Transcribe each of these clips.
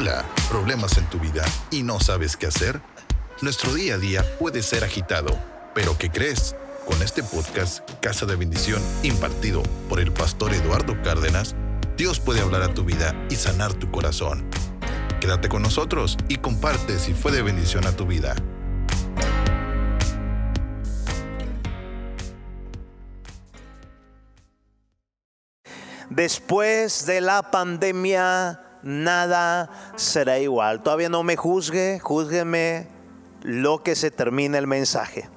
Hola, ¿problemas en tu vida y no sabes qué hacer? Nuestro día a día puede ser agitado, pero ¿qué crees? Con este podcast, Casa de Bendición, impartido por el pastor Eduardo Cárdenas, Dios puede hablar a tu vida y sanar tu corazón. Quédate con nosotros y comparte si fue de bendición a tu vida. Después de la pandemia, nada será igual. Todavía no me juzgue, júzgueme lo que se termine el mensaje.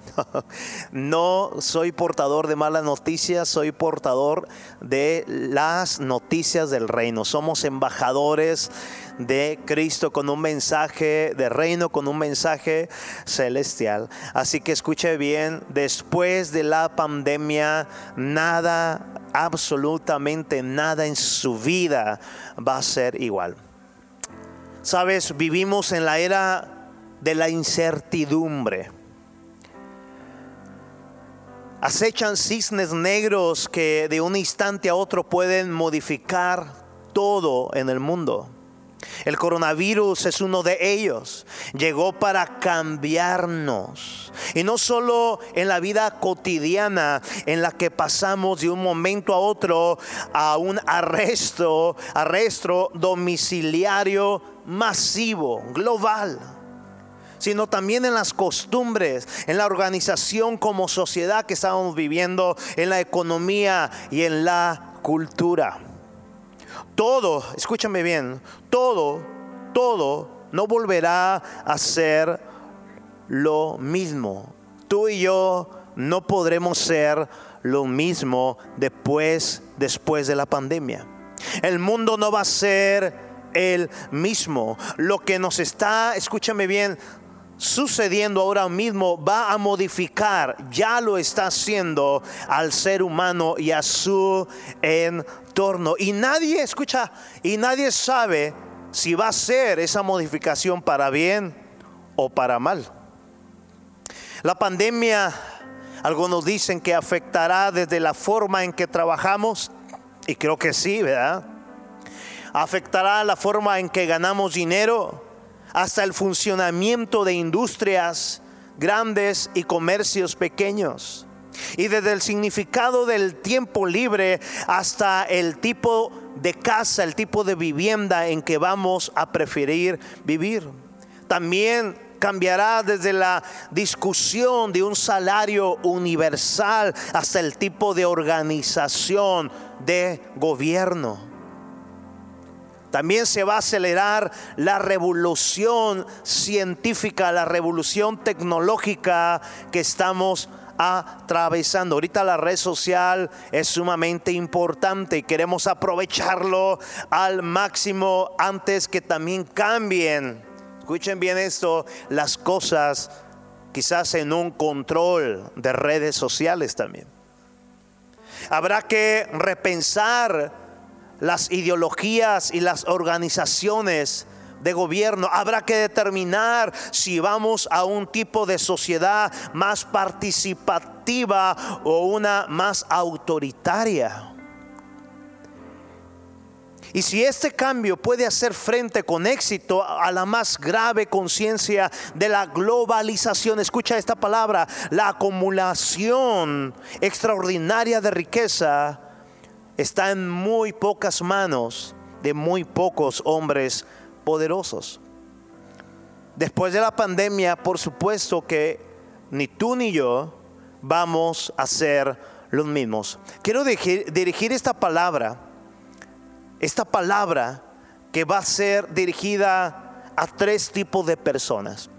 No soy portador de malas noticias, soy portador de las noticias del reino. Somos embajadores de Cristo con un mensaje de reino, con un mensaje celestial. Así que escuche bien, después de la pandemia, nada absolutamente nada en su vida va a ser igual. Sabes, vivimos en la era de la incertidumbre. Acechan cisnes negros que de un instante a otro pueden modificar todo en el mundo. El coronavirus es uno de ellos. Llegó para cambiarnos. Y no solo en la vida cotidiana en la que pasamos de un momento a otro a un arresto, arresto domiciliario masivo, global sino también en las costumbres, en la organización como sociedad que estamos viviendo, en la economía y en la cultura. Todo, escúchame bien, todo, todo no volverá a ser lo mismo. Tú y yo no podremos ser lo mismo después, después de la pandemia. El mundo no va a ser el mismo. Lo que nos está, escúchame bien, sucediendo ahora mismo va a modificar, ya lo está haciendo al ser humano y a su entorno. Y nadie, escucha, y nadie sabe si va a ser esa modificación para bien o para mal. La pandemia, algunos dicen que afectará desde la forma en que trabajamos, y creo que sí, ¿verdad? Afectará la forma en que ganamos dinero, hasta el funcionamiento de industrias grandes y comercios pequeños. Y desde el significado del tiempo libre hasta el tipo de casa, el tipo de vivienda en que vamos a preferir vivir. También cambiará desde la discusión de un salario universal hasta el tipo de organización de gobierno. También se va a acelerar la revolución científica, la revolución tecnológica que estamos atravesando. Ahorita la red social es sumamente importante y queremos aprovecharlo al máximo antes que también cambien. Escuchen bien esto, las cosas quizás en un control de redes sociales también. Habrá que repensar las ideologías y las organizaciones de gobierno. Habrá que determinar si vamos a un tipo de sociedad más participativa o una más autoritaria. Y si este cambio puede hacer frente con éxito a la más grave conciencia de la globalización, escucha esta palabra, la acumulación extraordinaria de riqueza está en muy pocas manos de muy pocos hombres poderosos. Después de la pandemia, por supuesto que ni tú ni yo vamos a ser los mismos. Quiero dirigir, esta palabra, esta palabra que va a ser dirigida a tres tipos de personas.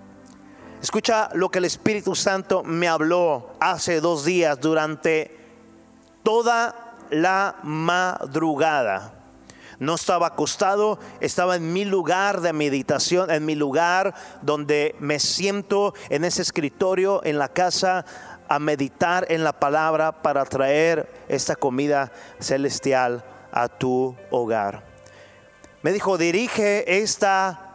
Escucha lo que el Espíritu Santo me habló hace dos días durante toda la madrugada. No estaba acostado, estaba en mi lugar de meditación, en mi lugar donde me siento en ese escritorio en la casa a meditar en la palabra para traer esta comida celestial a tu hogar. Me dijo, dirige esta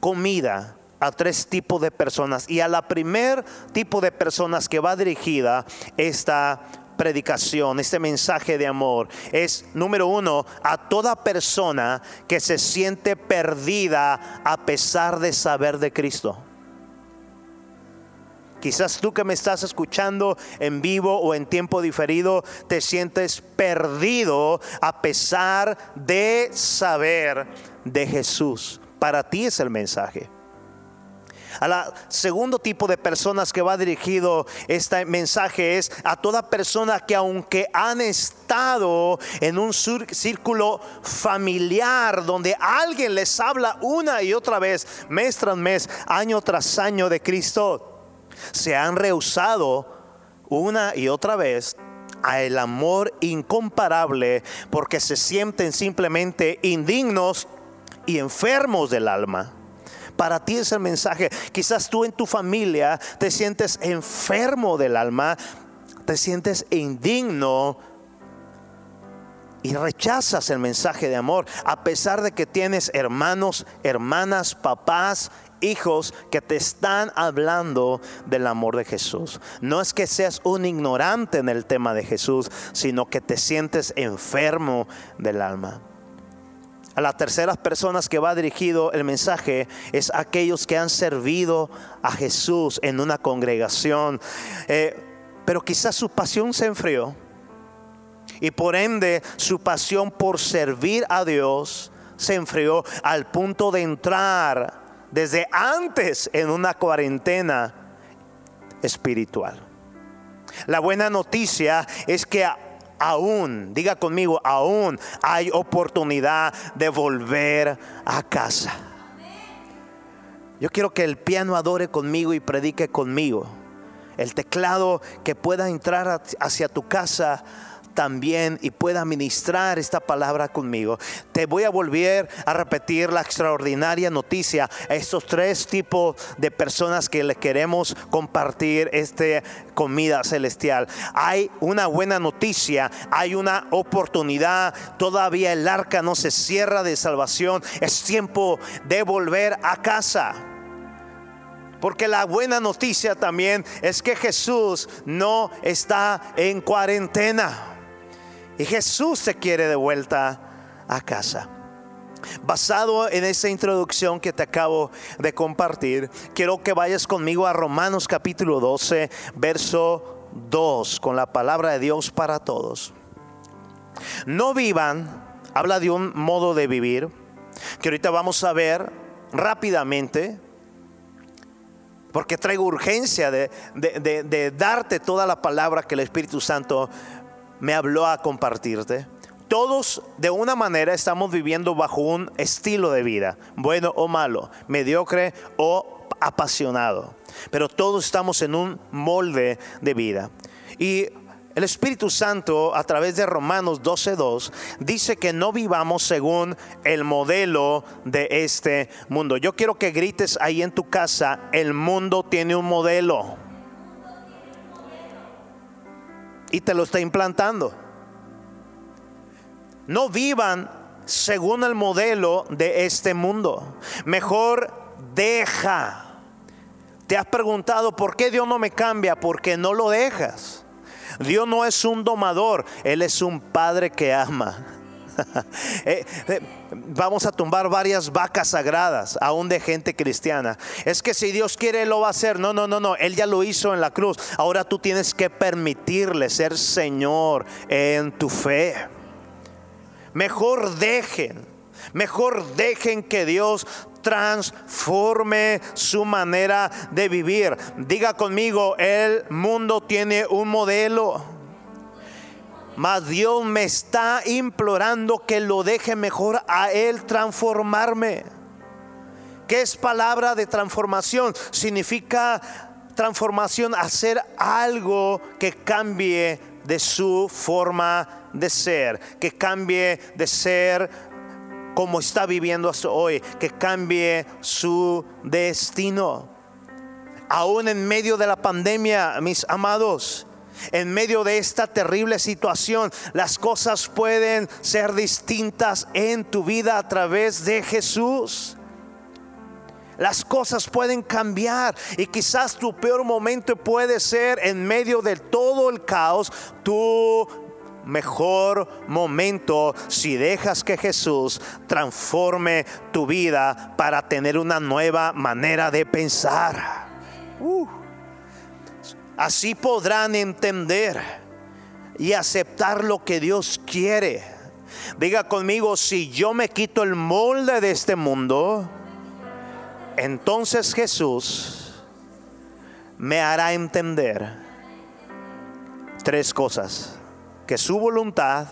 comida a tres tipos de personas y a la primer tipo de personas que va dirigida esta predicación, este mensaje de amor, es número uno, a toda persona que se siente perdida a pesar de saber de Cristo. Quizás tú que me estás escuchando en vivo o en tiempo diferido, te sientes perdido a pesar de saber de Jesús. Para ti es el mensaje. A la segundo tipo de personas que va dirigido este mensaje es a toda persona que aunque han estado en un círculo familiar donde alguien les habla una y otra vez, mes tras mes, año tras año de Cristo, se han rehusado una y otra vez a el amor incomparable porque se sienten simplemente indignos y enfermos del alma. Para ti es el mensaje. Quizás tú en tu familia te sientes enfermo del alma, te sientes indigno y rechazas el mensaje de amor, a pesar de que tienes hermanos, hermanas, papás, hijos que te están hablando del amor de Jesús. No es que seas un ignorante en el tema de Jesús, sino que te sientes enfermo del alma. A las terceras personas que va dirigido el mensaje es aquellos que han servido a Jesús en una congregación, eh, pero quizás su pasión se enfrió y por ende su pasión por servir a Dios se enfrió al punto de entrar desde antes en una cuarentena espiritual. La buena noticia es que aún, diga conmigo, aún hay oportunidad de volver a casa. Yo quiero que el piano adore conmigo y predique conmigo. El teclado que pueda entrar hacia tu casa también y pueda ministrar esta palabra conmigo. Te voy a volver a repetir la extraordinaria noticia a estos tres tipos de personas que le queremos compartir esta comida celestial. Hay una buena noticia, hay una oportunidad, todavía el arca no se cierra de salvación, es tiempo de volver a casa. Porque la buena noticia también es que Jesús no está en cuarentena. Y Jesús se quiere de vuelta a casa. Basado en esa introducción que te acabo de compartir, quiero que vayas conmigo a Romanos capítulo 12, verso 2, con la palabra de Dios para todos. No vivan, habla de un modo de vivir, que ahorita vamos a ver rápidamente, porque traigo urgencia de, de darte toda la palabra que el Espíritu Santo me habló a compartirte. Todos de una manera estamos viviendo bajo un estilo de vida, bueno o malo, mediocre o apasionado. Pero todos estamos en un molde de vida. Y el Espíritu Santo a través de Romanos 12.2 dice que no vivamos según el modelo de este mundo. Yo quiero que grites ahí en tu casa, el mundo tiene un modelo. Y te lo está implantando. No vivan según el modelo de este mundo. Mejor deja. ¿Te has preguntado por qué Dios no me cambia? Porque no lo dejas. Dios no es un domador, Él es un padre que ama. Eh, eh, vamos a tumbar varias vacas sagradas, aún de gente cristiana. Es que si Dios quiere, lo va a hacer. No, no, no, no. Él ya lo hizo en la cruz. Ahora tú tienes que permitirle ser Señor en tu fe. Mejor dejen, mejor dejen que Dios transforme su manera de vivir. Diga conmigo, el mundo tiene un modelo. Mas Dios me está implorando que lo deje mejor a Él transformarme. ¿Qué es palabra de transformación? Significa transformación, hacer algo que cambie de su forma de ser, que cambie de ser como está viviendo hasta hoy, que cambie su destino. Aún en medio de la pandemia, mis amados, en medio de esta terrible situación, las cosas pueden ser distintas en tu vida a través de Jesús. Las cosas pueden cambiar y quizás tu peor momento puede ser en medio de todo el caos, tu mejor momento si dejas que Jesús transforme tu vida para tener una nueva manera de pensar. Uh. Así podrán entender y aceptar lo que Dios quiere. Diga conmigo, si yo me quito el molde de este mundo, entonces Jesús me hará entender tres cosas. Que su voluntad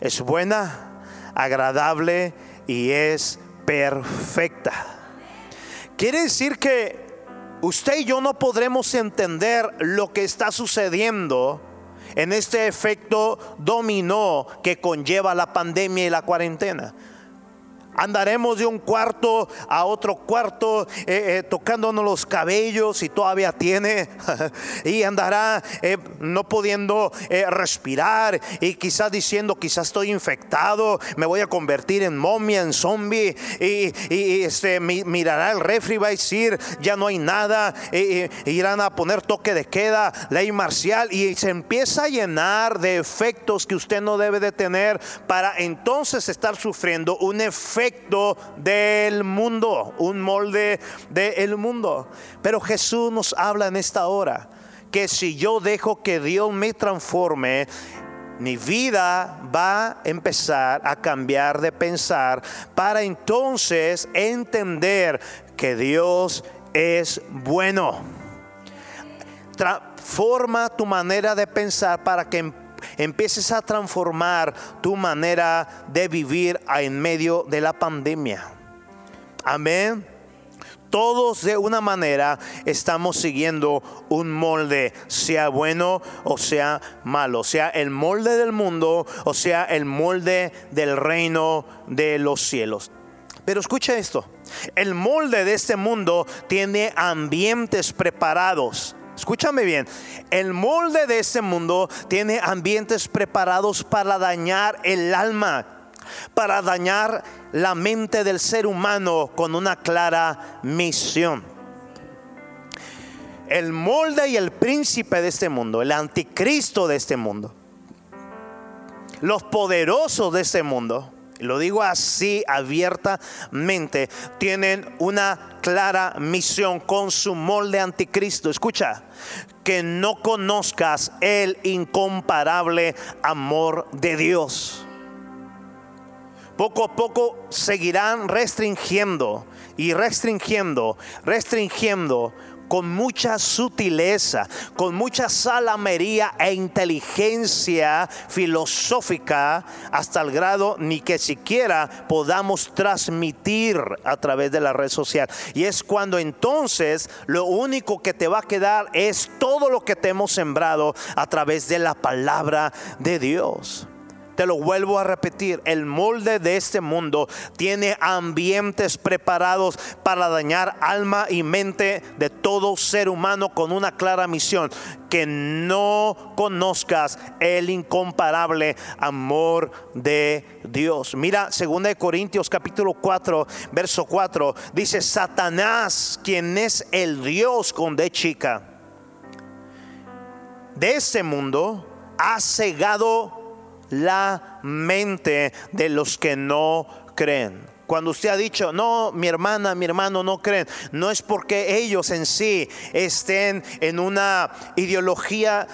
es buena, agradable y es perfecta. Quiere decir que usted y yo no podremos entender lo que está sucediendo en este efecto dominó que conlleva la pandemia y la cuarentena. Andaremos de un cuarto a otro cuarto eh, eh, tocándonos los cabellos y todavía tiene. y andará eh, no pudiendo respirar y quizás diciendo, quizás estoy infectado, me voy a convertir en momia, en zombie. Y, este, mirará el refri, va a decir, ya no hay nada. irán a poner toque de queda, ley marcial. Y se empieza a llenar de efectos que usted no debe de tener para entonces estar sufriendo un efecto del mundo, un molde del mundo. Pero Jesús nos habla en esta hora que si yo dejo que Dios me transforme, mi vida va a empezar a cambiar de pensar para entonces entender que Dios es bueno. Transforma tu manera de pensar para que empieces a transformar tu manera de vivir en medio de la pandemia. Amén. Todos de una manera estamos siguiendo un molde, sea bueno o sea malo, sea el molde del mundo o sea el molde del reino de los cielos. Pero escucha esto, el molde de este mundo tiene ambientes preparados Escúchame bien, el molde de este mundo tiene ambientes preparados para dañar el alma, para dañar la mente del ser humano con una clara misión. El molde y el príncipe de este mundo, el anticristo de este mundo, los poderosos de este mundo, lo digo así abiertamente, tienen una clara misión con su molde anticristo. Escucha, que no conozcas el incomparable amor de Dios. Poco a poco seguirán restringiendo y restringiendo, restringiendo con mucha sutileza, con mucha salamería e inteligencia filosófica, hasta el grado ni que siquiera podamos transmitir a través de la red social. Y es cuando entonces lo único que te va a quedar es todo lo que te hemos sembrado a través de la palabra de Dios. Te lo vuelvo a repetir, el molde de este mundo tiene ambientes preparados para dañar alma y mente de todo ser humano con una clara misión, que no conozcas el incomparable amor de Dios. Mira, 2 Corintios capítulo 4, verso 4, dice Satanás, quien es el Dios con de chica de este mundo, ha cegado la mente de los que no creen. Cuando usted ha dicho, no, mi hermana, mi hermano no creen, no es porque ellos en sí estén en una ideología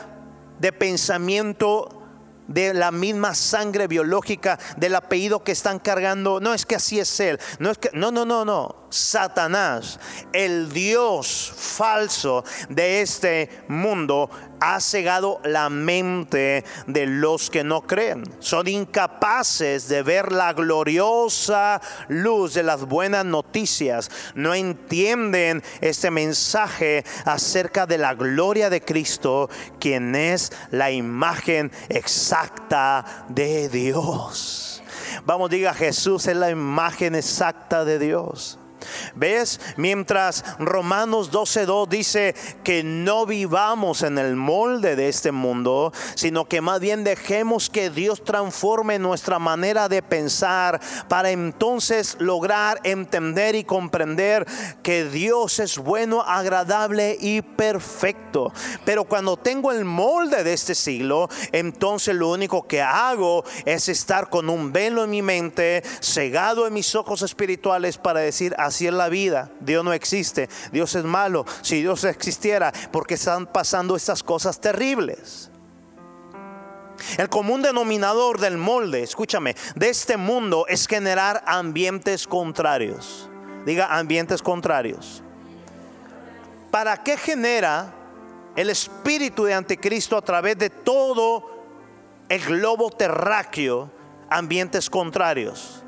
de pensamiento de la misma sangre biológica del apellido que están cargando. No es que así es él. No es que no, no, no, no. Satanás, el dios falso de este mundo ha cegado la mente de los que no creen. Son incapaces de ver la gloriosa luz de las buenas noticias. No entienden este mensaje acerca de la gloria de Cristo, quien es la imagen exacta de Dios. Vamos, diga Jesús es la imagen exacta de Dios. ¿Ves? Mientras Romanos 12.2 dice que no vivamos en el molde de este mundo, sino que más bien dejemos que Dios transforme nuestra manera de pensar para entonces lograr entender y comprender que Dios es bueno, agradable y perfecto. Pero cuando tengo el molde de este siglo, entonces lo único que hago es estar con un velo en mi mente, cegado en mis ojos espirituales para decir, es la vida, Dios no existe, Dios es malo. Si Dios existiera, porque están pasando estas cosas terribles? El común denominador del molde, escúchame, de este mundo es generar ambientes contrarios. Diga ambientes contrarios. ¿Para qué genera el espíritu de anticristo a través de todo el globo terráqueo ambientes contrarios?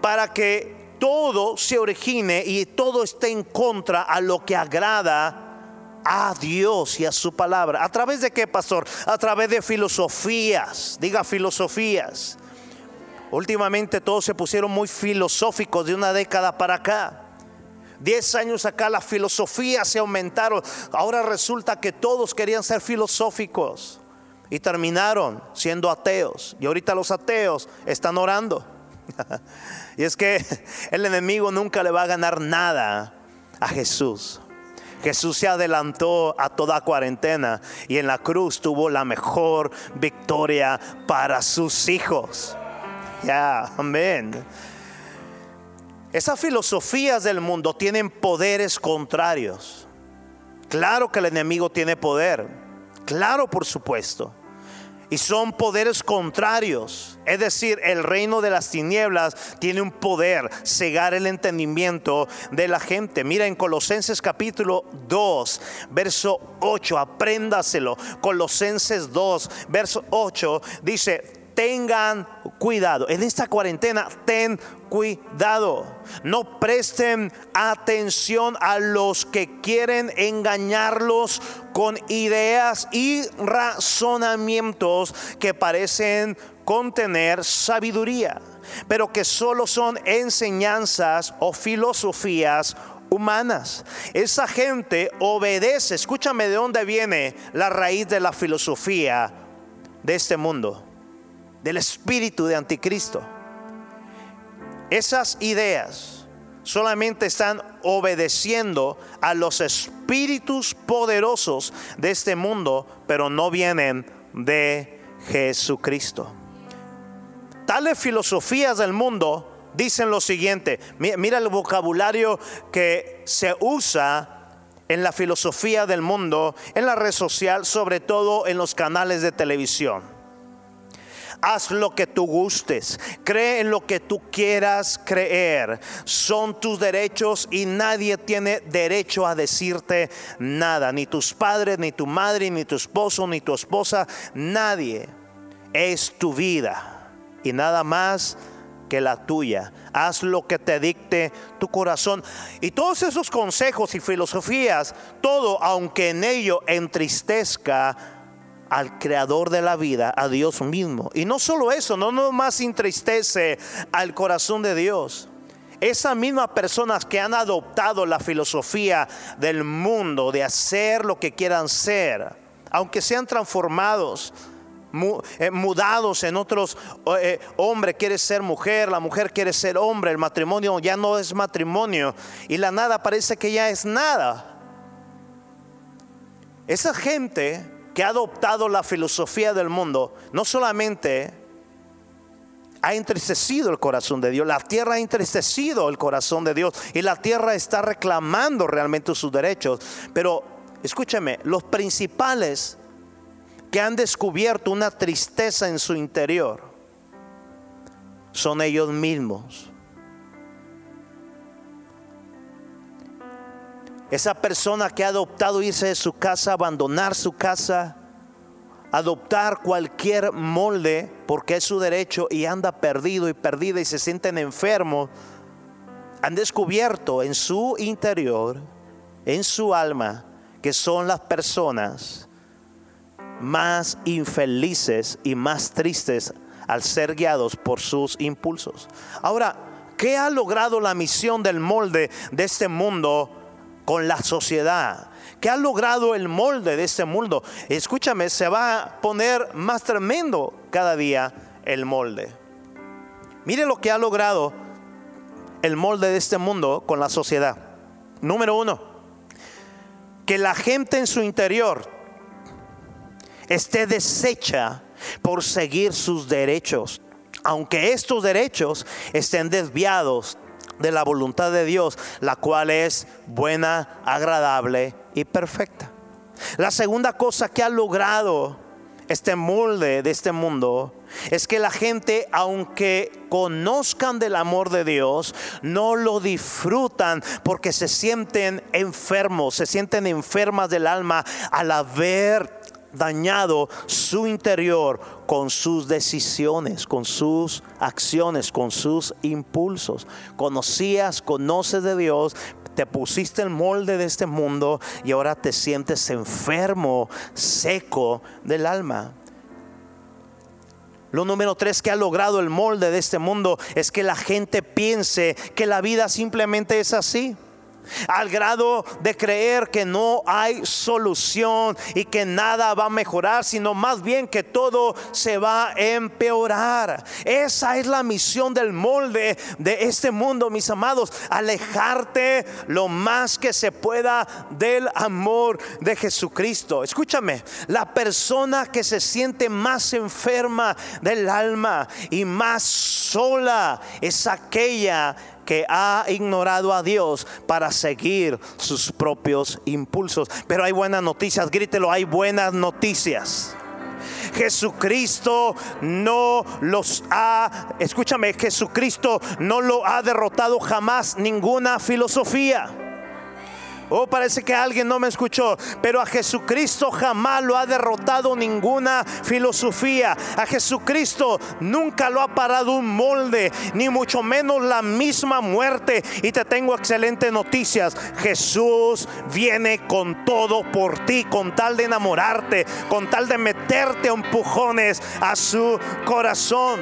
Para que todo se origine y todo esté en contra a lo que agrada a Dios y a su palabra. ¿A través de qué, pastor? A través de filosofías. Diga filosofías. Últimamente todos se pusieron muy filosóficos de una década para acá. Diez años acá las filosofías se aumentaron. Ahora resulta que todos querían ser filosóficos y terminaron siendo ateos. Y ahorita los ateos están orando. y es que el enemigo nunca le va a ganar nada a Jesús. Jesús se adelantó a toda cuarentena y en la cruz tuvo la mejor victoria para sus hijos. Ya, amén. Esas filosofías del mundo tienen poderes contrarios. Claro que el enemigo tiene poder. Claro, por supuesto y son poderes contrarios. Es decir, el reino de las tinieblas tiene un poder, cegar el entendimiento de la gente. Mira en Colosenses capítulo 2, verso 8, apréndaselo. Colosenses 2, verso 8 dice, tengan cuidado. En esta cuarentena, ten cuidado. No presten atención a los que quieren engañarlos con ideas y razonamientos que parecen contener sabiduría, pero que solo son enseñanzas o filosofías humanas. Esa gente obedece, escúchame de dónde viene la raíz de la filosofía de este mundo del espíritu de anticristo. Esas ideas solamente están obedeciendo a los espíritus poderosos de este mundo, pero no vienen de Jesucristo. Tales filosofías del mundo dicen lo siguiente, mira el vocabulario que se usa en la filosofía del mundo, en la red social, sobre todo en los canales de televisión haz lo que tú gustes, cree en lo que tú quieras creer. Son tus derechos y nadie tiene derecho a decirte nada, ni tus padres, ni tu madre, ni tu esposo, ni tu esposa, nadie. Es tu vida y nada más que la tuya. Haz lo que te dicte tu corazón. Y todos esos consejos y filosofías, todo aunque en ello entristezca al creador de la vida, a Dios mismo. Y no solo eso, no nomás entristece al corazón de Dios. Esas mismas personas que han adoptado la filosofía del mundo de hacer lo que quieran ser, aunque sean transformados, eh, mudados en otros, eh, hombre quiere ser mujer, la mujer quiere ser hombre, el matrimonio ya no es matrimonio y la nada parece que ya es nada. Esa gente que ha adoptado la filosofía del mundo, no solamente ha entristecido el corazón de Dios, la tierra ha entristecido el corazón de Dios y la tierra está reclamando realmente sus derechos. Pero escúcheme, los principales que han descubierto una tristeza en su interior son ellos mismos. Esa persona que ha adoptado irse de su casa, abandonar su casa, adoptar cualquier molde porque es su derecho y anda perdido y perdida y se sienten enfermos, han descubierto en su interior, en su alma, que son las personas más infelices y más tristes al ser guiados por sus impulsos. Ahora, ¿Qué ha logrado la misión del molde de este mundo con la sociedad? ¿Qué ha logrado el molde de este mundo? Escúchame, se va a poner más tremendo cada día el molde. Mire lo que ha logrado el molde de este mundo con la sociedad. Número uno, que la gente en su interior esté deshecha por seguir sus derechos, aunque estos derechos estén desviados de la voluntad de Dios, la cual es buena, agradable y perfecta. La segunda cosa que ha logrado este molde de este mundo es que la gente, aunque conozcan del amor de Dios, no lo disfrutan porque se sienten enfermos, se sienten enfermas del alma al haber dañado su interior con sus decisiones, con sus acciones, con sus impulsos. Conocías, conoces de Dios, te pusiste el molde de este mundo y ahora te sientes enfermo, seco del alma. Lo número tres que ha logrado el molde de este mundo es que la gente piense que la vida simplemente es así al grado de creer que no hay solución y que nada va a mejorar, sino más bien que todo se va a empeorar. Esa es la misión del molde de este mundo, mis amados, alejarte lo más que se pueda del amor de Jesucristo. Escúchame, la persona que se siente más enferma del alma y más sola es aquella que ha ignorado a Dios para seguir sus propios impulsos. Pero hay buenas noticias, grítelo, hay buenas noticias. Jesucristo no los ha, escúchame, Jesucristo no lo ha derrotado jamás ninguna filosofía. Oh, parece que alguien no me escuchó, pero a Jesucristo jamás lo ha derrotado ninguna filosofía. A Jesucristo nunca lo ha parado un molde, ni mucho menos la misma muerte. Y te tengo excelentes noticias. Jesús viene con todo por ti, con tal de enamorarte, con tal de meterte a empujones a su corazón.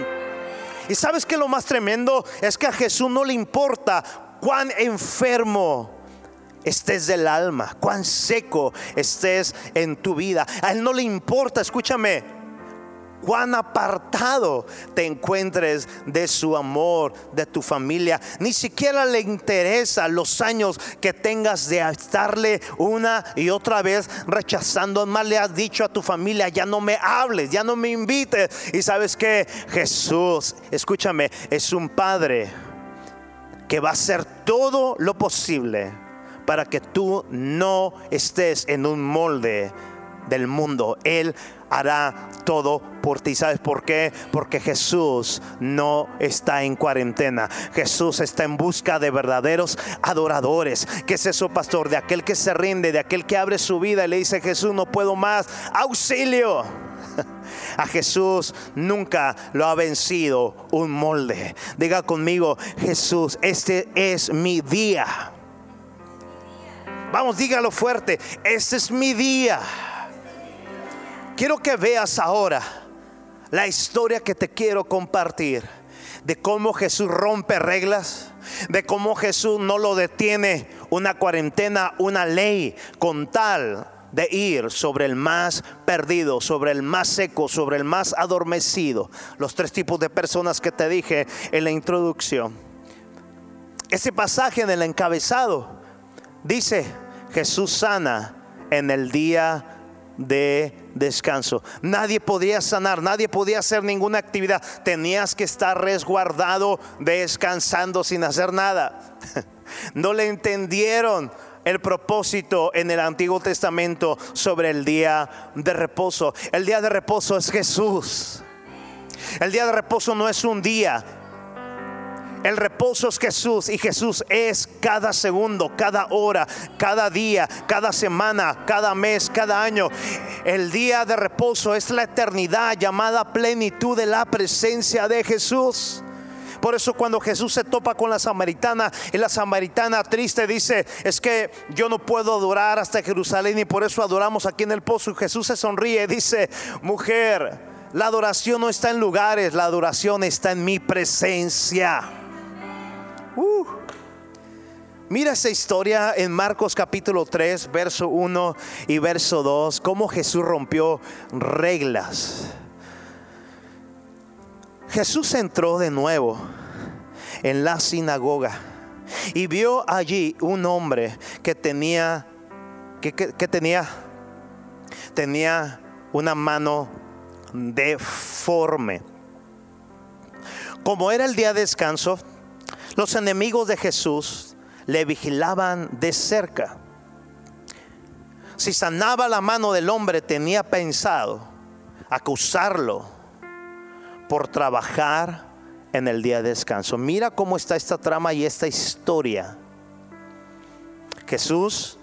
Y sabes que lo más tremendo es que a Jesús no le importa cuán enfermo estés del alma, cuán seco estés en tu vida. A Él no le importa, escúchame, cuán apartado te encuentres de su amor, de tu familia. Ni siquiera le interesa los años que tengas de estarle una y otra vez rechazando. Más le has dicho a tu familia, ya no me hables, ya no me invites. Y sabes que Jesús, escúchame, es un padre que va a hacer todo lo posible para que tú no estés en un molde del mundo. Él hará todo por ti. ¿Sabes por qué? Porque Jesús no está en cuarentena. Jesús está en busca de verdaderos adoradores. ¿Qué es eso, pastor? De aquel que se rinde, de aquel que abre su vida y le dice, Jesús, no puedo más. Auxilio. A Jesús nunca lo ha vencido un molde. Diga conmigo, Jesús, este es mi día. Vamos, dígalo fuerte. Este es mi día. Quiero que veas ahora la historia que te quiero compartir. De cómo Jesús rompe reglas. De cómo Jesús no lo detiene una cuarentena, una ley con tal de ir sobre el más perdido, sobre el más seco, sobre el más adormecido. Los tres tipos de personas que te dije en la introducción. Ese pasaje en el encabezado Dice, Jesús sana en el día de descanso. Nadie podía sanar, nadie podía hacer ninguna actividad. Tenías que estar resguardado, descansando sin hacer nada. No le entendieron el propósito en el Antiguo Testamento sobre el día de reposo. El día de reposo es Jesús. El día de reposo no es un día, el reposo es Jesús y Jesús es cada segundo, cada hora, cada día, cada semana, cada mes, cada año. El día de reposo es la eternidad llamada plenitud de la presencia de Jesús. Por eso cuando Jesús se topa con la samaritana y la samaritana triste dice, es que yo no puedo adorar hasta Jerusalén y por eso adoramos aquí en el pozo. Y Jesús se sonríe y dice, mujer, la adoración no está en lugares, la adoración está en mi presencia. Uh. Mira esa historia en Marcos capítulo 3, verso 1 y verso 2, cómo Jesús rompió reglas. Jesús entró de nuevo en la sinagoga y vio allí un hombre que tenía, que, tenía, tenía una mano deforme. Como era el día de descanso, los enemigos de Jesús le vigilaban de cerca. Si sanaba la mano del hombre, tenía pensado acusarlo por trabajar en el día de descanso. Mira cómo está esta trama y esta historia. Jesús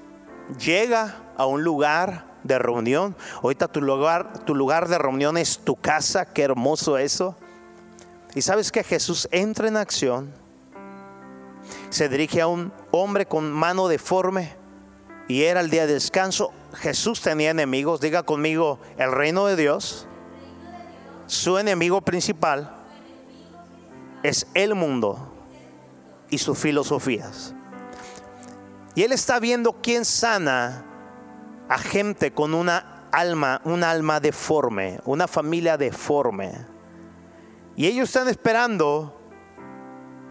llega a un lugar de reunión. Ahorita tu lugar, tu lugar de reunión es tu casa. Qué hermoso eso. Y sabes que Jesús entra en acción. Se dirige a un hombre con mano deforme. Y era el día de descanso. Jesús tenía enemigos. Diga conmigo, el reino de Dios. Su enemigo principal es el mundo y sus filosofías. Y él está viendo quién sana a gente con una alma, un alma deforme, una familia deforme. Y ellos están esperando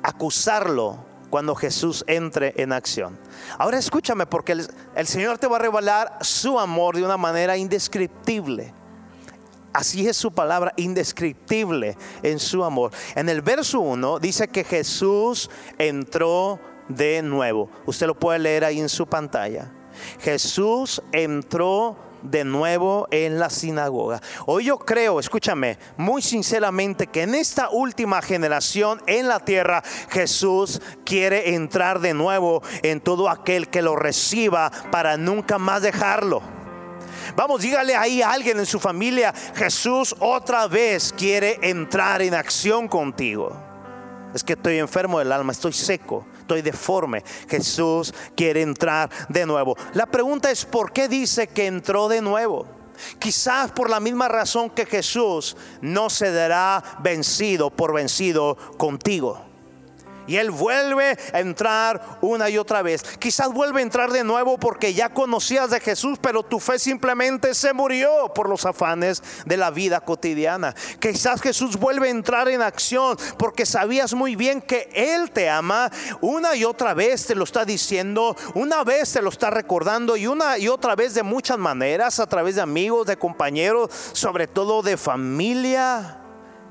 acusarlo cuando Jesús entre en acción. Ahora escúchame porque el, Señor te va a revelar su amor de una manera indescriptible. Así es su palabra indescriptible en su amor. En el verso 1 dice que Jesús entró de nuevo. Usted lo puede leer ahí en su pantalla. Jesús entró de nuevo en la sinagoga. Hoy yo creo, escúchame, muy sinceramente que en esta última generación en la tierra Jesús quiere entrar de nuevo en todo aquel que lo reciba para nunca más dejarlo. Vamos, dígale ahí a alguien en su familia, Jesús otra vez quiere entrar en acción contigo. Es que estoy enfermo del alma, estoy seco, estoy deforme. Jesús quiere entrar de nuevo. La pregunta es, ¿por qué dice que entró de nuevo? Quizás por la misma razón que Jesús no se dará vencido por vencido contigo. Y Él vuelve a entrar una y otra vez. Quizás vuelve a entrar de nuevo porque ya conocías de Jesús, pero tu fe simplemente se murió por los afanes de la vida cotidiana. Quizás Jesús vuelve a entrar en acción porque sabías muy bien que Él te ama. Una y otra vez te lo está diciendo, una vez te lo está recordando y una y otra vez de muchas maneras, a través de amigos, de compañeros, sobre todo de familia.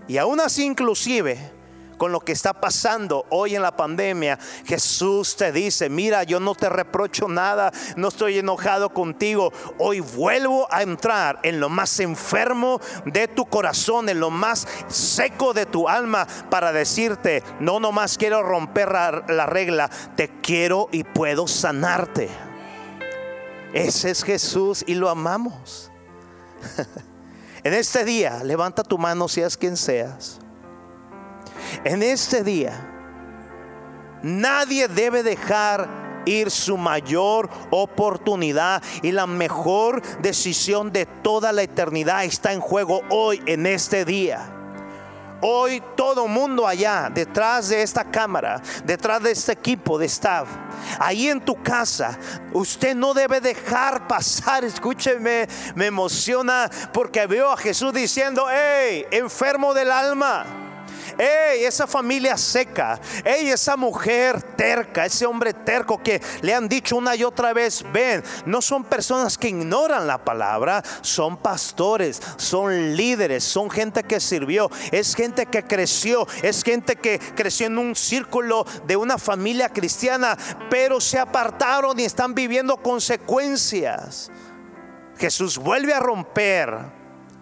Y aún así inclusive con lo que está pasando hoy en la pandemia, Jesús te dice, mira, yo no te reprocho nada, no estoy enojado contigo, hoy vuelvo a entrar en lo más enfermo de tu corazón, en lo más seco de tu alma, para decirte, no nomás quiero romper la regla, te quiero y puedo sanarte. Ese es Jesús y lo amamos. en este día, levanta tu mano, seas quien seas. En este día, nadie debe dejar ir su mayor oportunidad y la mejor decisión de toda la eternidad está en juego hoy, en este día. Hoy todo mundo allá, detrás de esta cámara, detrás de este equipo de staff, ahí en tu casa, usted no debe dejar pasar, escúcheme, me emociona porque veo a Jesús diciendo, hey, enfermo del alma Ey, esa familia seca. Ey, esa mujer terca, ese hombre terco que le han dicho una y otra vez, ven, no son personas que ignoran la palabra, son pastores, son líderes, son gente que sirvió, es gente que creció, es gente que creció en un círculo de una familia cristiana, pero se apartaron y están viviendo consecuencias. Jesús vuelve a romper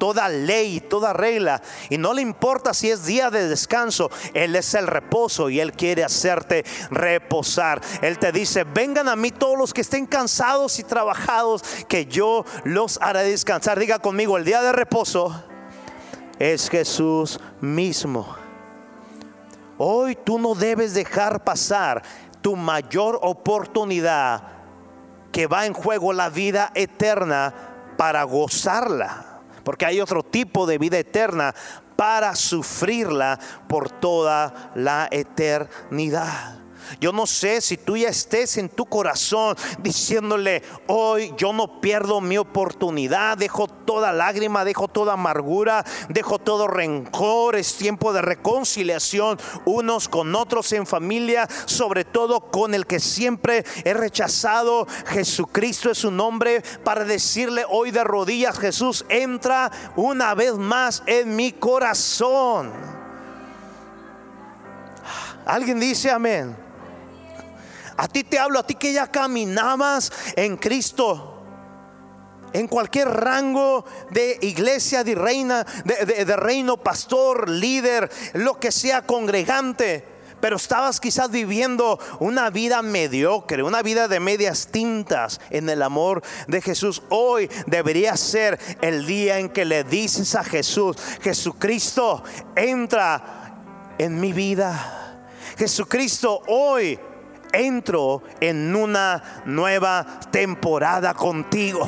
toda ley, toda regla. Y no le importa si es día de descanso, Él es el reposo y Él quiere hacerte reposar. Él te dice, vengan a mí todos los que estén cansados y trabajados, que yo los haré descansar. Diga conmigo, el día de reposo es Jesús mismo. Hoy tú no debes dejar pasar tu mayor oportunidad que va en juego la vida eterna para gozarla porque hay otro tipo de vida eterna para sufrirla por toda la eternidad. Yo no sé si tú ya estés en tu corazón diciéndole, hoy yo no pierdo mi oportunidad, dejo toda lágrima, dejo toda amargura, dejo todo rencor, es tiempo de reconciliación unos con otros en familia, sobre todo con el que siempre he rechazado. Jesucristo es su nombre para decirle hoy de rodillas, Jesús, entra una vez más en mi corazón. Alguien dice amén. A ti te hablo, a ti que ya caminabas en Cristo. En cualquier rango de iglesia, de reina, de, reino, pastor, líder, lo que sea, congregante pero estabas quizás viviendo una vida mediocre, una vida de medias tintas en el amor de Jesús. Hoy debería ser el día en que le dices a Jesús, Jesucristo, entra en mi vida. Jesucristo, hoy entro en una nueva temporada contigo.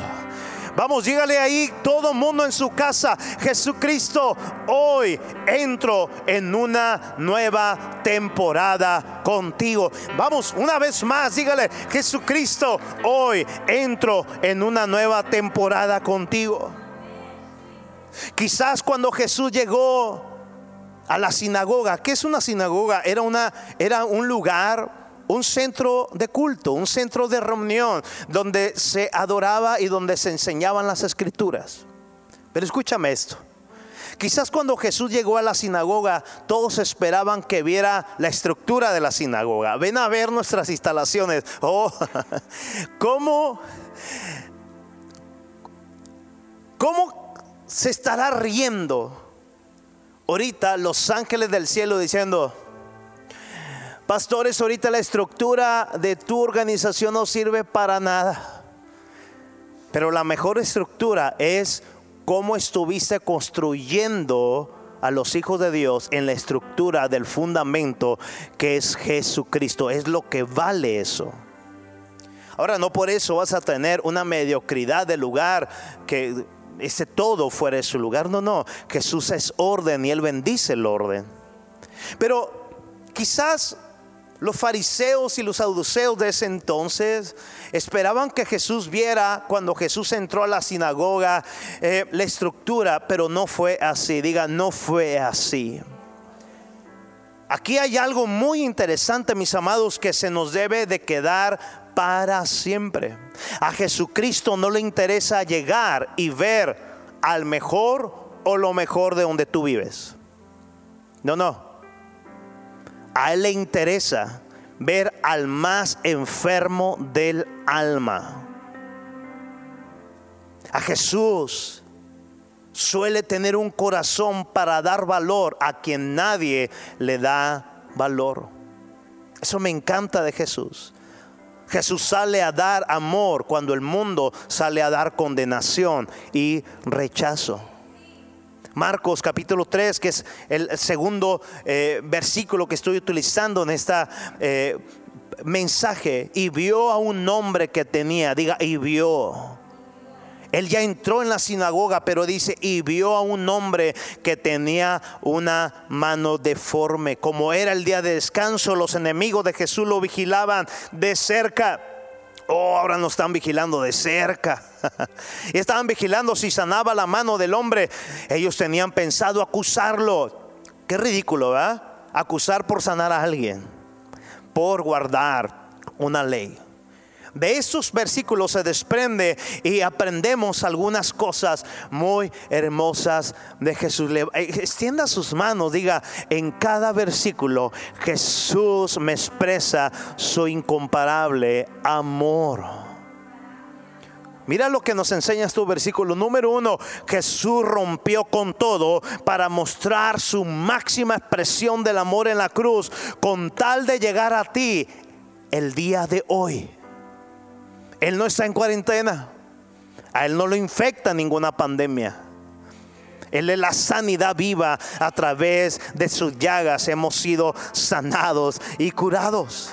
Vamos, dígale ahí todo mundo en su casa, Jesucristo, hoy entro en una nueva temporada contigo. Vamos, una vez más, dígale, Jesucristo, hoy entro en una nueva temporada contigo. Quizás cuando Jesús llegó a la sinagoga, ¿qué es una sinagoga? Era una era un lugar un centro de culto, un centro de reunión donde se adoraba y donde se enseñaban las escrituras. Pero escúchame esto. Quizás cuando Jesús llegó a la sinagoga, todos esperaban que viera la estructura de la sinagoga. Ven a ver nuestras instalaciones. Oh, ¿cómo, cómo se estará riendo ahorita los ángeles del cielo diciendo, Pastores, ahorita la estructura de tu organización no sirve para nada. Pero la mejor estructura es cómo estuviste construyendo a los hijos de Dios en la estructura del fundamento que es Jesucristo. Es lo que vale eso. Ahora no por eso vas a tener una mediocridad de lugar que ese todo fuera de su lugar. No, no. Jesús es orden y Él bendice el orden. Pero quizás los fariseos y los saduceos de ese entonces esperaban que Jesús viera cuando Jesús entró a la sinagoga eh, la estructura, pero no fue así. Diga, no fue así. Aquí hay algo muy interesante, mis amados, que se nos debe de quedar para siempre. A Jesucristo no le interesa llegar y ver al mejor o lo mejor de donde tú vives. No, no. A Él le interesa ver al más enfermo del alma. A Jesús suele tener un corazón para dar valor a quien nadie le da valor. Eso me encanta de Jesús. Jesús sale a dar amor cuando el mundo sale a dar condenación y rechazo. Marcos capítulo 3, que es el segundo eh, versículo que estoy utilizando en esta... Eh, mensaje y vio a un hombre que tenía, diga, y vio. Él ya entró en la sinagoga, pero dice, y vio a un hombre que tenía una mano deforme. Como era el día de descanso, los enemigos de Jesús lo vigilaban de cerca. Oh, ahora nos están vigilando de cerca. estaban vigilando si sanaba la mano del hombre. Ellos tenían pensado acusarlo. Qué ridículo, ¿verdad? Acusar por sanar a alguien, por guardar una ley. De esos versículos se desprende y aprendemos algunas cosas muy hermosas de Jesús. Eh, extienda sus manos, diga, en cada versículo Jesús me expresa su incomparable amor. Mira lo que nos enseña este versículo. Número uno, Jesús rompió con todo para mostrar su máxima expresión del amor en la cruz con tal de llegar a ti el día de hoy. Él no está en cuarentena. A Él no lo infecta ninguna pandemia. Él es la sanidad viva. A través de sus llagas hemos sido sanados y curados.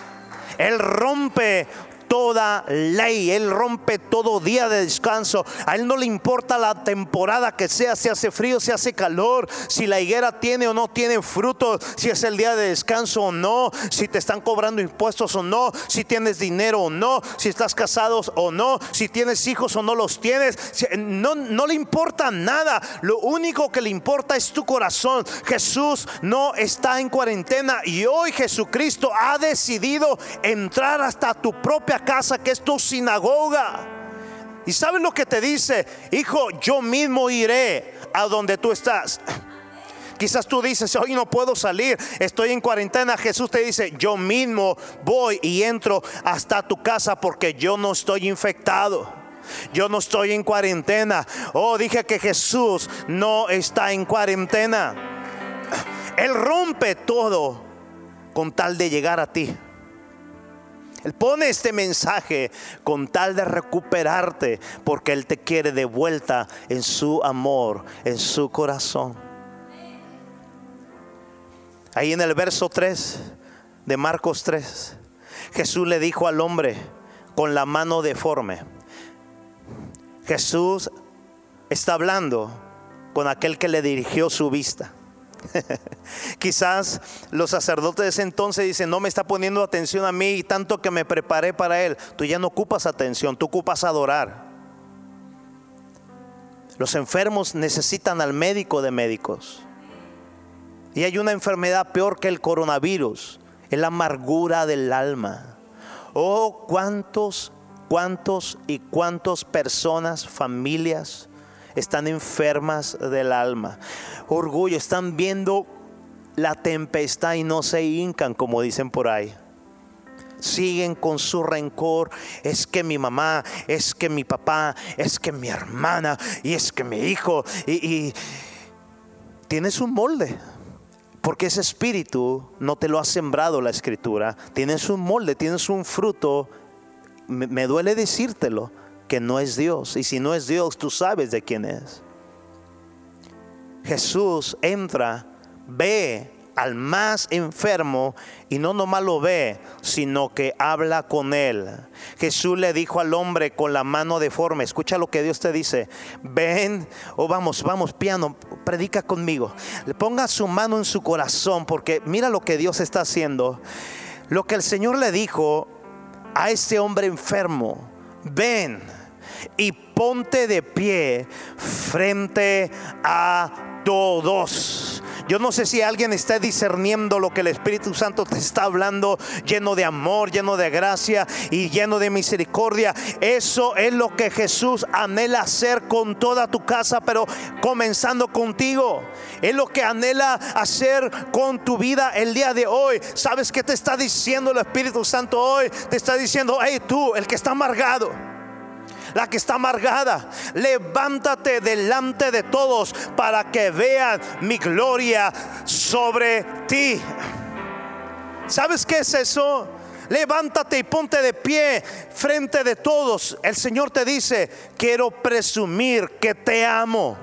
Él rompe toda ley. Él rompe todo día de descanso. A Él no le importa la temporada que sea, si hace frío, si hace calor, si la higuera tiene o no tiene frutos, si es el día de descanso o no, si te están cobrando impuestos o no, si tienes dinero o no, si estás casado o no, si tienes hijos o no los tienes. No, no le importa nada. Lo único que le importa es tu corazón. Jesús no está en cuarentena y hoy Jesucristo ha decidido entrar hasta tu propia casa, que es tu sinagoga. ¿Y sabes lo que te dice? Hijo, yo mismo iré a donde tú estás. Quizás tú dices, hoy no puedo salir, estoy en cuarentena. Jesús te dice, yo mismo voy y entro hasta tu casa porque yo no estoy infectado. Yo no estoy en cuarentena. Oh, dije que Jesús no está en cuarentena. Él rompe todo con tal de llegar a ti. Él pone este mensaje con tal de recuperarte porque Él te quiere de vuelta en su amor, en su corazón. Ahí en el verso 3 de Marcos 3, Jesús le dijo al hombre con la mano deforme, Jesús está hablando con aquel que le dirigió su vista. Quizás los sacerdotes de ese entonces dicen, no me está poniendo atención a mí tanto que me preparé para él. Tú ya no ocupas atención, tú ocupas adorar. Los enfermos necesitan al médico de médicos. Y hay una enfermedad peor que el coronavirus, es la amargura del alma. Oh, cuántos, cuántos y cuántas personas, familias, están enfermas del alma. Orgullo, están viendo la tempestad y no se hincan, como dicen por ahí. Siguen con su rencor. Es que mi mamá, es que mi papá, es que mi hermana y es que mi hijo. Y, tienes un molde. Porque ese espíritu no te lo ha sembrado la escritura. Tienes un molde, tienes un fruto. me duele decírtelo que no es Dios. Y si no es Dios, tú sabes de quién es. Jesús entra, ve al más enfermo y no nomás lo ve, sino que habla con él. Jesús le dijo al hombre con la mano deforme, escucha lo que Dios te dice, ven, o oh, vamos, vamos, piano, predica conmigo. Le ponga su mano en su corazón porque mira lo que Dios está haciendo. Lo que el Señor le dijo a ese hombre enfermo, ven y ponte de pie frente a todos. Yo no sé si alguien está discerniendo lo que el Espíritu Santo te está hablando, lleno de amor, lleno de gracia y lleno de misericordia. Eso es lo que Jesús anhela hacer con toda tu casa, pero comenzando contigo. Es lo que anhela hacer con tu vida el día de hoy. ¿Sabes qué te está diciendo el Espíritu Santo hoy? Te está diciendo, hey tú, el que está amargado la que está amargada, levántate delante de todos para que vean mi gloria sobre ti. ¿Sabes qué es eso? Levántate y ponte de pie frente de todos. El Señor te dice, quiero presumir que te amo.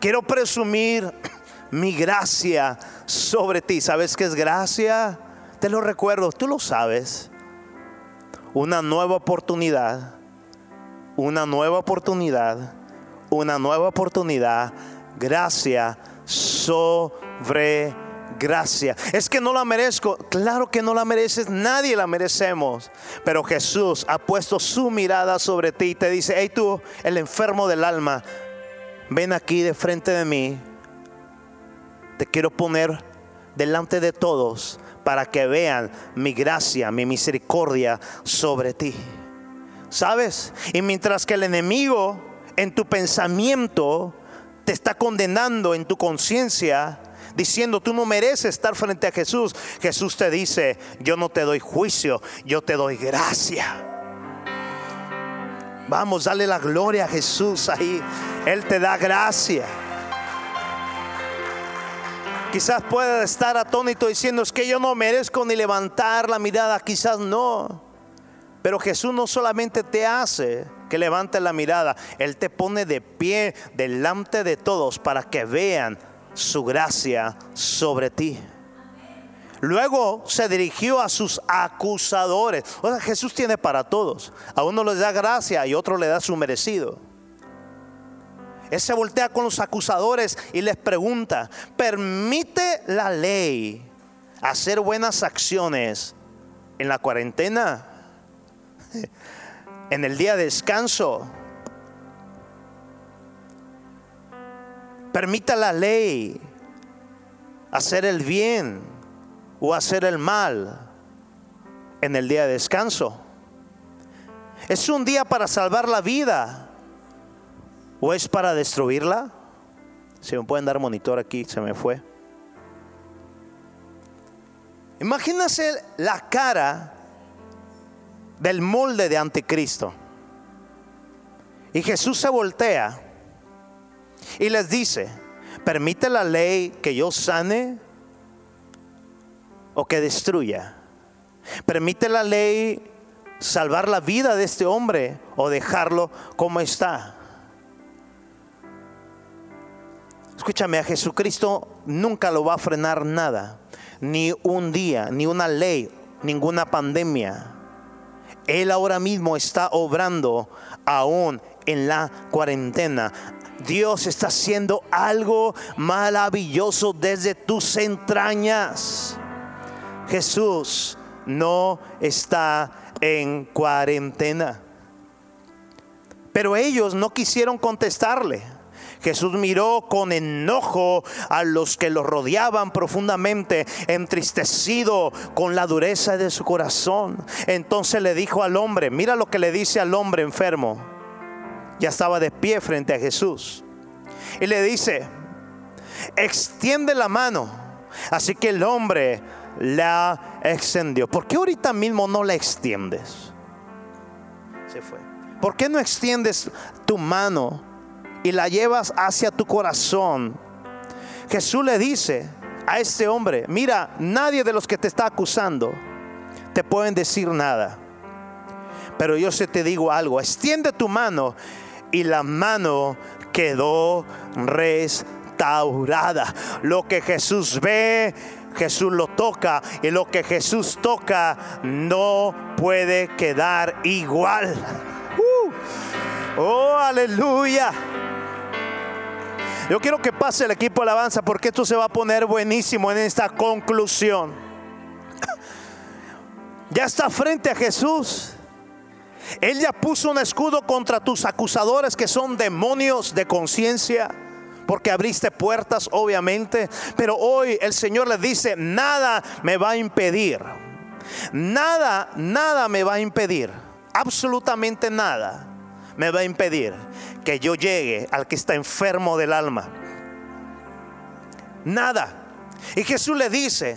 Quiero presumir mi gracia sobre ti. ¿Sabes qué es gracia? Te lo recuerdo, tú lo sabes. Una nueva oportunidad una nueva oportunidad, una nueva oportunidad, gracia sobre gracia. Es que no la merezco. Claro que no la mereces, nadie la merecemos. Pero Jesús ha puesto su mirada sobre ti y te dice, hey tú, el enfermo del alma, ven aquí de frente de mí. Te quiero poner delante de todos para que vean mi gracia, mi misericordia sobre ti. ¿Sabes? Y mientras que el enemigo en tu pensamiento te está condenando en tu conciencia, diciendo tú no mereces estar frente a Jesús, Jesús te dice, yo no te doy juicio, yo te doy gracia. Vamos, dale la gloria a Jesús ahí. Él te da gracia. Quizás pueda estar atónito diciendo es que yo no merezco ni levantar la mirada, quizás no. Pero Jesús no solamente te hace que levantes la mirada, Él te pone de pie delante de todos para que vean su gracia sobre ti. Luego se dirigió a sus acusadores. O sea, Jesús tiene para todos. A uno les da gracia y otro le da su merecido. Él se voltea con los acusadores y les pregunta, ¿permite la ley hacer buenas acciones en la cuarentena? ¿En el día de descanso? ¿Permite la ley hacer el bien o hacer el mal en el día de descanso? ¿Es un día para salvar la vida o es para destruirla? Si me pueden dar monitor aquí, se me fue. Imagínense la cara del molde de anticristo. Y Jesús se voltea y les dice, ¿permite la ley que yo sane o que destruya? ¿Permite la ley salvar la vida de este hombre o dejarlo como está? Escúchame, a Jesucristo nunca lo va a frenar nada, ni un día, ni una ley, ninguna pandemia. Él ahora mismo está obrando aún en la cuarentena. Dios está haciendo algo maravilloso desde tus entrañas. Jesús no está en cuarentena. Pero ellos no quisieron contestarle. Jesús miró con enojo a los que lo rodeaban profundamente, entristecido con la dureza de su corazón. Entonces le dijo al hombre, mira lo que le dice al hombre enfermo. Ya estaba de pie frente a Jesús. Y le dice, extiende la mano. Así que el hombre la extendió. ¿Por qué ahorita mismo no la extiendes? Se fue. ¿Por qué no extiendes tu mano? Y la llevas hacia tu corazón, Jesús le dice a este hombre, mira, nadie de los que te está acusando te pueden decir nada. Pero yo se te digo algo, extiende tu mano y la mano quedó restaurada. Lo que Jesús ve, Jesús lo toca y lo que Jesús toca no puede quedar igual. Uh. oh, aleluya. Yo quiero que pase el equipo alabanza porque esto se va a poner buenísimo en esta conclusión. Ya está frente a Jesús. Él ya puso un escudo contra tus acusadores que son demonios de conciencia. Porque abriste puertas, obviamente. Pero hoy el Señor le dice, nada me va a impedir. Nada, nada me va a impedir. Absolutamente nada me va a impedir que yo llegue al que está enfermo del alma. Nada. Y Jesús le dice,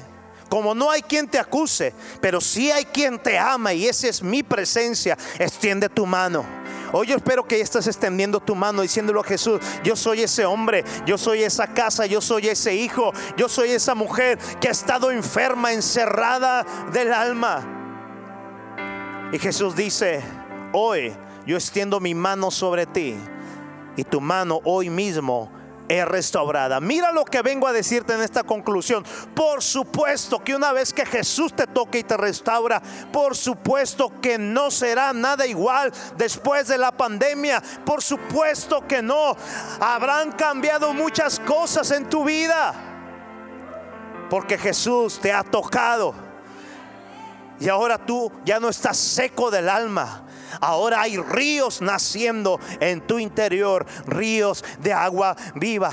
como no hay quien te acuse, pero sí hay quien te ama y esa es mi presencia, extiende tu mano. Hoy yo espero que estás extendiendo tu mano diciéndolo a Jesús, yo soy ese hombre, yo soy esa casa, yo soy ese hijo, yo soy esa mujer que ha estado enferma, encerrada del alma. Y Jesús dice, hoy yo extiendo mi mano sobre ti y tu mano hoy mismo es restaurada. Mira lo que vengo a decirte en esta conclusión. Por supuesto que una vez que Jesús te toque y te restaura, por supuesto que no será nada igual después de la pandemia. Por supuesto que no. Habrán cambiado muchas cosas en tu vida. Porque Jesús te ha tocado. Y ahora tú ya no estás seco del alma Ahora hay ríos naciendo en tu interior, ríos de agua viva.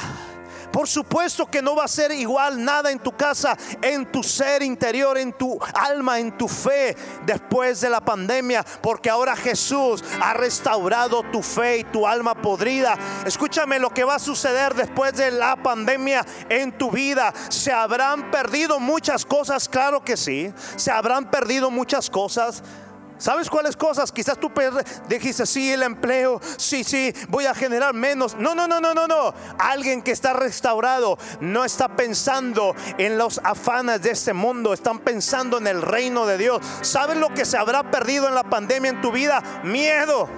Por supuesto que no va a ser igual nada en tu casa, en tu ser interior, en tu alma, en tu fe después de la pandemia, porque ahora Jesús ha restaurado tu fe y tu alma podrida. Escúchame lo que va a suceder después de la pandemia en tu vida. Se habrán perdido muchas cosas, claro que sí. Se habrán perdido muchas cosas ¿Sabes cuáles cosas? Quizás tú dijiste, sí, el empleo, sí, sí, voy a generar menos. No, no, no, no, no, no. Alguien que está restaurado no está pensando en los afanes de este mundo, están pensando en el reino de Dios. ¿Sabes lo que se habrá perdido en la pandemia en tu vida? Miedo.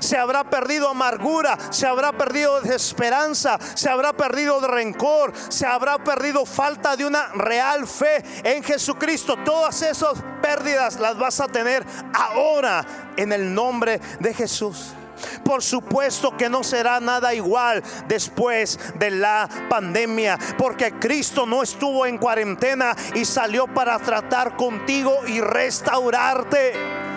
Se habrá perdido amargura, se habrá perdido desesperanza, se habrá perdido rencor, se habrá perdido falta de una real fe en Jesucristo. Todas esas pérdidas las vas a tener ahora en el nombre de Jesús. Por supuesto que no será nada igual después de la pandemia, porque Cristo no estuvo en cuarentena y salió para tratar contigo y restaurarte.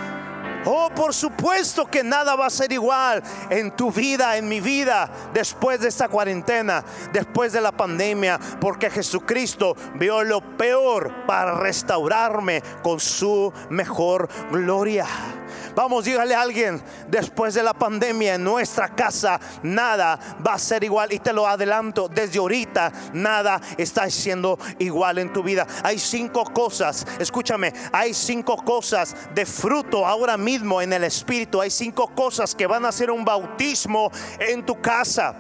Oh, por supuesto que nada va a ser igual en tu vida, en mi vida, después de esta cuarentena, después de la pandemia, porque Jesucristo vio lo peor para restaurarme con su mejor gloria. Vamos, dígale a alguien, después de la pandemia en nuestra casa, nada va a ser igual. Y te lo adelanto, desde ahorita, nada está siendo igual en tu vida. Hay cinco cosas, escúchame, hay cinco cosas de fruto ahora mismo en el Espíritu. Hay cinco cosas que van a ser un bautismo en tu casa.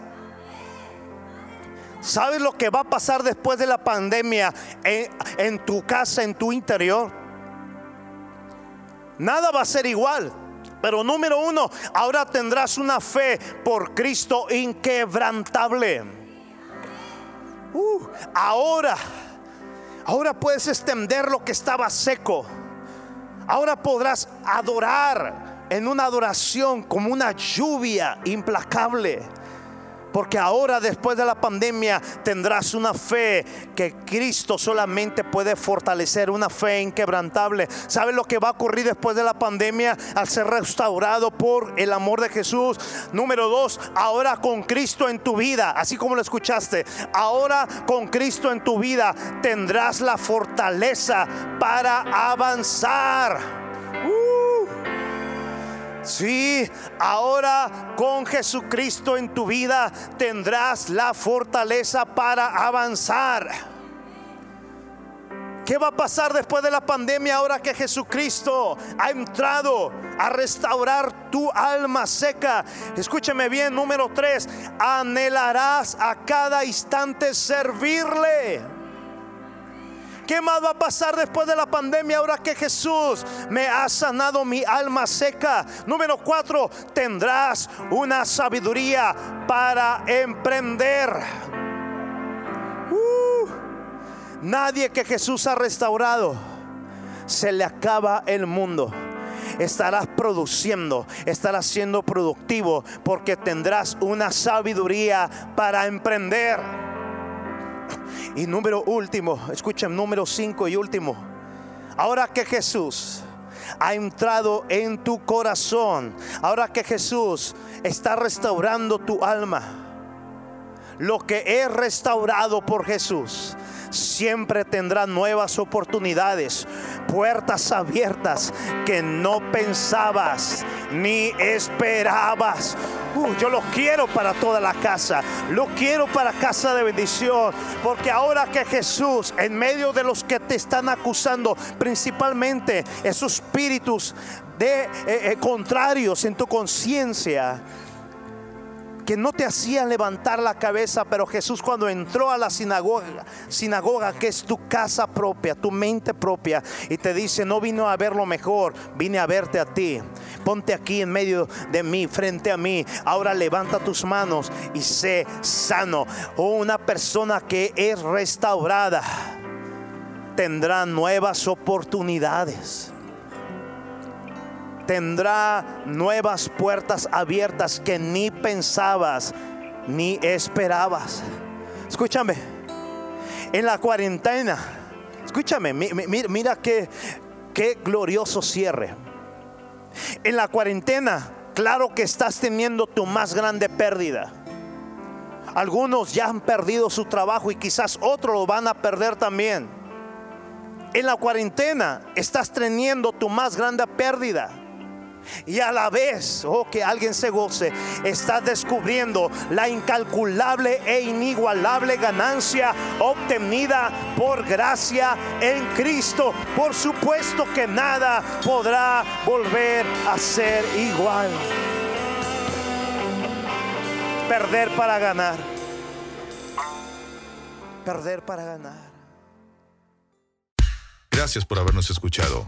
¿Sabes lo que va a pasar después de la pandemia en, en tu casa, en tu interior? Nada va a ser igual. Pero número uno, ahora tendrás una fe por Cristo inquebrantable. Uh, ahora, ahora puedes extender lo que estaba seco. Ahora podrás adorar en una adoración como una lluvia implacable. Porque ahora después de la pandemia tendrás una fe que Cristo solamente puede fortalecer, una fe inquebrantable. ¿Sabes lo que va a ocurrir después de la pandemia al ser restaurado por el amor de Jesús? Número dos, ahora con Cristo en tu vida, así como lo escuchaste, ahora con Cristo en tu vida tendrás la fortaleza para avanzar. Sí, ahora con Jesucristo en tu vida tendrás la fortaleza para avanzar. ¿Qué va a pasar después de la pandemia ahora que Jesucristo ha entrado a restaurar tu alma seca? Escúcheme bien, número tres, anhelarás a cada instante servirle. ¿Qué más va a pasar después de la pandemia ahora que Jesús me ha sanado mi alma seca? Número cuatro, tendrás una sabiduría para emprender. Uh, nadie que Jesús ha restaurado se le acaba el mundo estarás produciendo, estarás siendo productivo porque tendrás una sabiduría para emprender. Y número último, escuchen, número cinco y último. Ahora que Jesús ha entrado en tu corazón, ahora que Jesús está restaurando tu alma, lo que es restaurado por Jesús siempre tendrá nuevas oportunidades, puertas abiertas que no pensabas ni esperabas. Uh, yo lo quiero para toda la casa, lo quiero para casa de bendición, porque ahora que Jesús, en medio de los que te están acusando, principalmente esos espíritus de eh, eh, contrarios en tu conciencia, que no te hacían levantar la cabeza, pero Jesús cuando entró a la sinagoga, sinagoga que es tu casa propia, tu mente propia, y te dice, no vino a ver lo mejor, vine a verte a ti. Ponte aquí en medio de mí, frente a mí. Ahora levanta tus manos y sé sano. O oh, una persona que es restaurada tendrá nuevas oportunidades tendrá nuevas puertas abiertas que ni pensabas ni esperabas. Escúchame, en la cuarentena, escúchame, mira, qué, qué glorioso cierre. En la cuarentena, claro que estás teniendo tu más grande pérdida. Algunos ya han perdido su trabajo y quizás otros lo van a perder también. En la cuarentena estás teniendo tu más grande pérdida. Y a la vez, oh, que alguien se goce, está descubriendo la incalculable e inigualable ganancia obtenida por gracia en Cristo. Por supuesto que nada podrá volver a ser igual. Perder para ganar. Perder para ganar. Gracias por habernos escuchado.